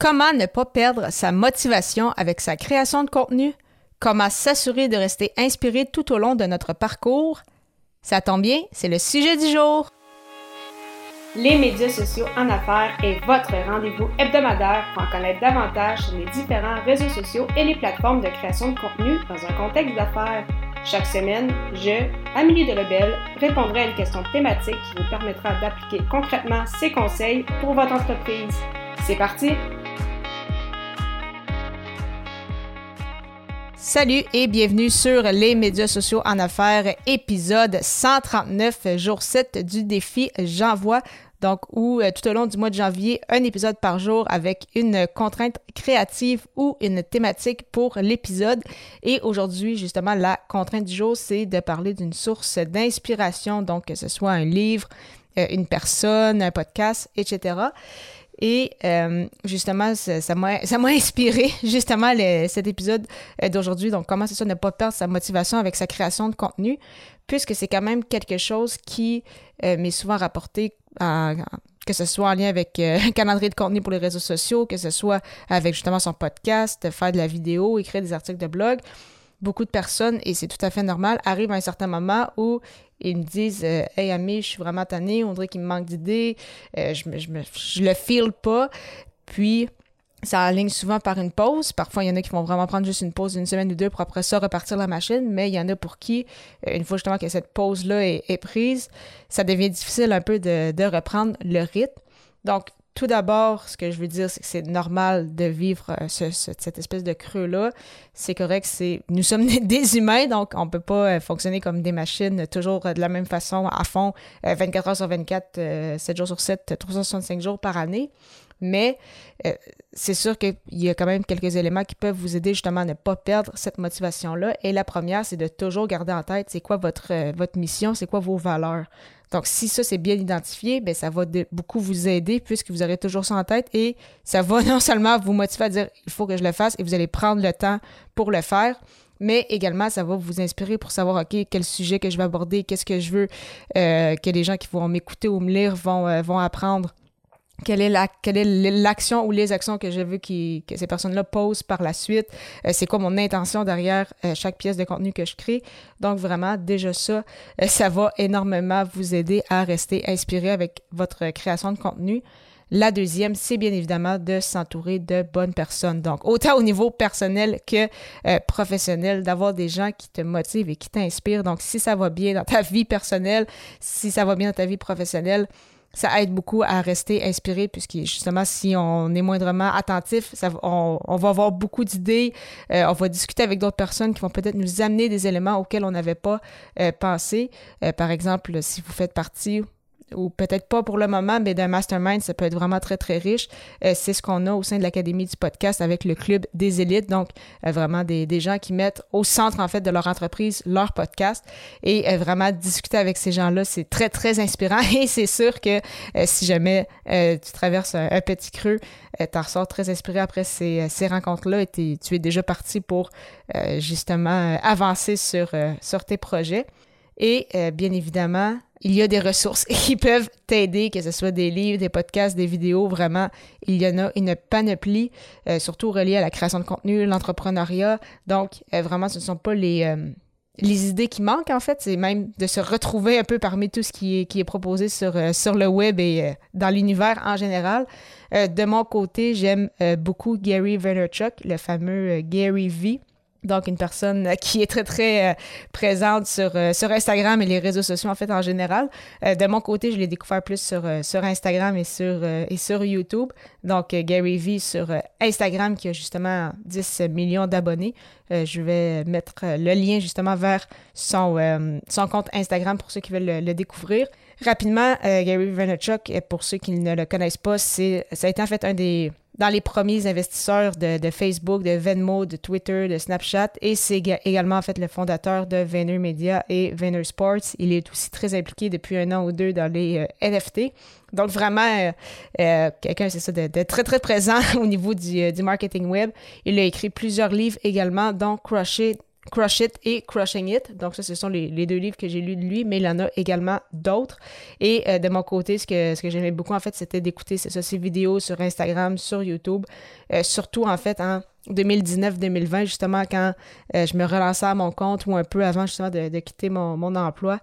Comment ne pas perdre sa motivation avec sa création de contenu? Comment s'assurer de rester inspiré tout au long de notre parcours? Ça tombe bien, c'est le sujet du jour. Les médias sociaux en affaires est votre rendez-vous hebdomadaire pour en connaître davantage sur les différents réseaux sociaux et les plateformes de création de contenu dans un contexte d'affaires. Chaque semaine, je, Amélie Delebel, répondrai à une question thématique qui vous permettra d'appliquer concrètement ces conseils pour votre entreprise. C'est parti! Salut et bienvenue sur les médias sociaux en affaires, épisode 139, jour 7 du défi J'envoie. Donc, où euh, tout au long du mois de janvier, un épisode par jour avec une contrainte créative ou une thématique pour l'épisode. Et aujourd'hui, justement, la contrainte du jour, c'est de parler d'une source d'inspiration, donc que ce soit un livre, euh, une personne, un podcast, etc. Et euh, justement, ça m'a inspiré justement cet épisode euh, d'aujourd'hui. Donc, comment c'est ça ne pas perdre sa motivation avec sa création de contenu, puisque c'est quand même quelque chose qui euh, m'est souvent rapporté que ce soit en lien avec un calendrier de contenu pour les réseaux sociaux, que ce soit avec justement son podcast, faire de la vidéo, écrire des articles de blog beaucoup de personnes, et c'est tout à fait normal, arrivent à un certain moment où ils me disent euh, Hey, Ami, je suis vraiment tannée, on dirait qu'il me manque d'idées, euh, je, je, le feel pas. Puis, ça aligne souvent par une pause. Parfois, il y en a qui vont vraiment prendre juste une pause d'une semaine ou deux pour après ça repartir la machine, mais il y en a pour qui, euh, une fois justement que cette pause-là est, prise, ça devient difficile un peu de reprendre le rythme. Donc, tout d'abord, ce que je veux dire, c'est que c'est normal de vivre euh, cette espèce de creux-là. C'est correct, c'est nous sommes des humains, donc on ne peut pas euh, fonctionner comme des machines toujours euh, de la même façon, à fond, 24 heures sur 24, 7 jours sur 7, 365 jours par année. Mais c'est sûr qu'il y a quand même quelques éléments qui peuvent vous aider justement à ne pas perdre cette motivation-là. Et la première, c'est de toujours garder en tête c'est quoi votre, votre mission, c'est quoi vos valeurs. Donc, si ça, c'est bien identifié, bien, ça va beaucoup vous aider puisque vous aurez toujours ça en tête et ça va non seulement vous motiver à dire il faut que je le fasse et vous allez prendre le temps pour le faire, mais également, ça va vous inspirer pour savoir, OK, quel sujet que je vais aborder, qu'est-ce que je veux euh, que les gens qui vont m'écouter ou me lire vont, euh, vont apprendre quelle est, l'action ou les actions que je veux que ces personnes-là posent par la suite, euh, c'est quoi mon intention derrière euh, chaque pièce de contenu que je crée. Donc vraiment, déjà ça, euh, ça va énormément vous aider à rester inspiré avec votre création de contenu. La deuxième, c'est bien évidemment de s'entourer de bonnes personnes. Donc, autant au niveau personnel que professionnel, d'avoir des gens qui te motivent et qui t'inspirent. Donc, si ça va bien dans ta vie personnelle, si ça va bien dans ta vie professionnelle, ça aide beaucoup à rester inspiré, puisque justement, si on est moindrement attentif, on, va avoir beaucoup d'idées, euh, on va discuter avec d'autres personnes qui vont peut-être nous amener des éléments auxquels on n'avait pas euh, pensé. Euh, par exemple, si vous faites partie ou peut-être pas pour le moment, mais d'un mastermind, ça peut être vraiment très, très riche. Euh, c'est ce qu'on a au sein de l'Académie du podcast avec le Club des élites. Donc, euh, vraiment des, des, gens qui mettent au centre, en fait, de leur entreprise leur podcast et euh, vraiment discuter avec ces gens-là, c'est très, très inspirant et c'est sûr que si jamais tu traverses un, petit creux, tu en ressors très inspiré après ces, ces rencontres-là et tu es déjà parti pour justement avancer sur, sur tes projets. Et bien évidemment, il y a des ressources qui peuvent t'aider, que ce soit des livres, des podcasts, des vidéos, vraiment, il y en a une panoplie, euh, surtout reliée à la création de contenu, l'entrepreneuriat. Donc, euh, vraiment, ce ne sont pas les, euh, les idées qui manquent, en fait, c'est même de se retrouver un peu parmi tout ce qui est, proposé sur, sur le web et dans l'univers en général. de mon côté, j'aime beaucoup Gary Vaynerchuk, le fameux Gary V. Donc, une personne euh, qui est très, très euh, présente sur, euh, sur Instagram et les réseaux sociaux, en fait, en général. de mon côté, je l'ai découvert plus sur, sur Instagram et sur, et sur YouTube. Donc, Gary Vee sur Instagram, qui a justement 10 millions d'abonnés. je vais mettre le lien, justement, vers son, son compte Instagram pour ceux qui veulent le, découvrir. Rapidement, Gary Vaynerchuk, pour ceux qui ne le connaissent pas, c'est, ça a été en fait un des dans les premiers investisseurs de, Facebook, de Venmo, de Twitter, de Snapchat. Et c'est également en fait le fondateur de VaynerMedia et Vayner Sports. Il est aussi très impliqué depuis un an ou deux dans les euh, NFT. Donc vraiment, euh, euh, quelqu'un, c'est ça, de, très très présent au niveau du, du, marketing web. Il a écrit plusieurs livres également, dont Crusher Crush It et Crushing It. Donc ça, ce sont les, deux livres que j'ai lus de lui, mais il en a également d'autres. Et euh, de mon côté, ce que, ce que j'aimais beaucoup, en fait, c'était d'écouter ces vidéos sur Instagram, sur YouTube, euh, surtout, en fait, en 2019-2020, justement, quand euh, je me relançais à mon compte ou un peu avant, justement, de, quitter mon, mon, emploi.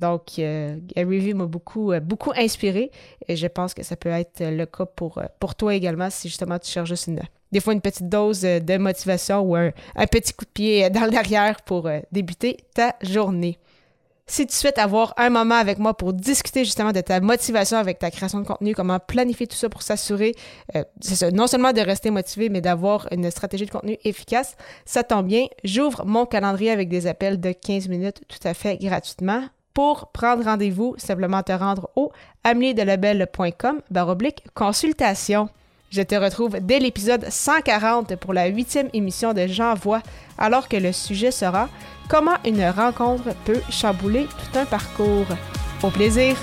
Donc, Gary Vee m'a beaucoup, beaucoup inspiré et je pense que ça peut être le cas pour, pour toi également si justement tu cherches juste une des fois une petite dose euh, de motivation ou un, petit coup de pied euh, dans le derrière pour euh, débuter ta journée. Si tu souhaites avoir un moment avec moi pour discuter justement de ta motivation avec ta création de contenu, comment planifier tout ça pour s'assurer, non seulement de rester motivé, mais d'avoir une stratégie de contenu efficace, ça tombe bien. J'ouvre mon calendrier avec des appels de 15 minutes tout à fait gratuitement. Pour prendre rendez-vous, simplement te rendre au ameliedelabel.com baroblique consultation. Je te retrouve dès l'épisode 140 pour la huitième émission de J'envoie, alors que le sujet sera Comment une rencontre peut chambouler tout un parcours. Au plaisir!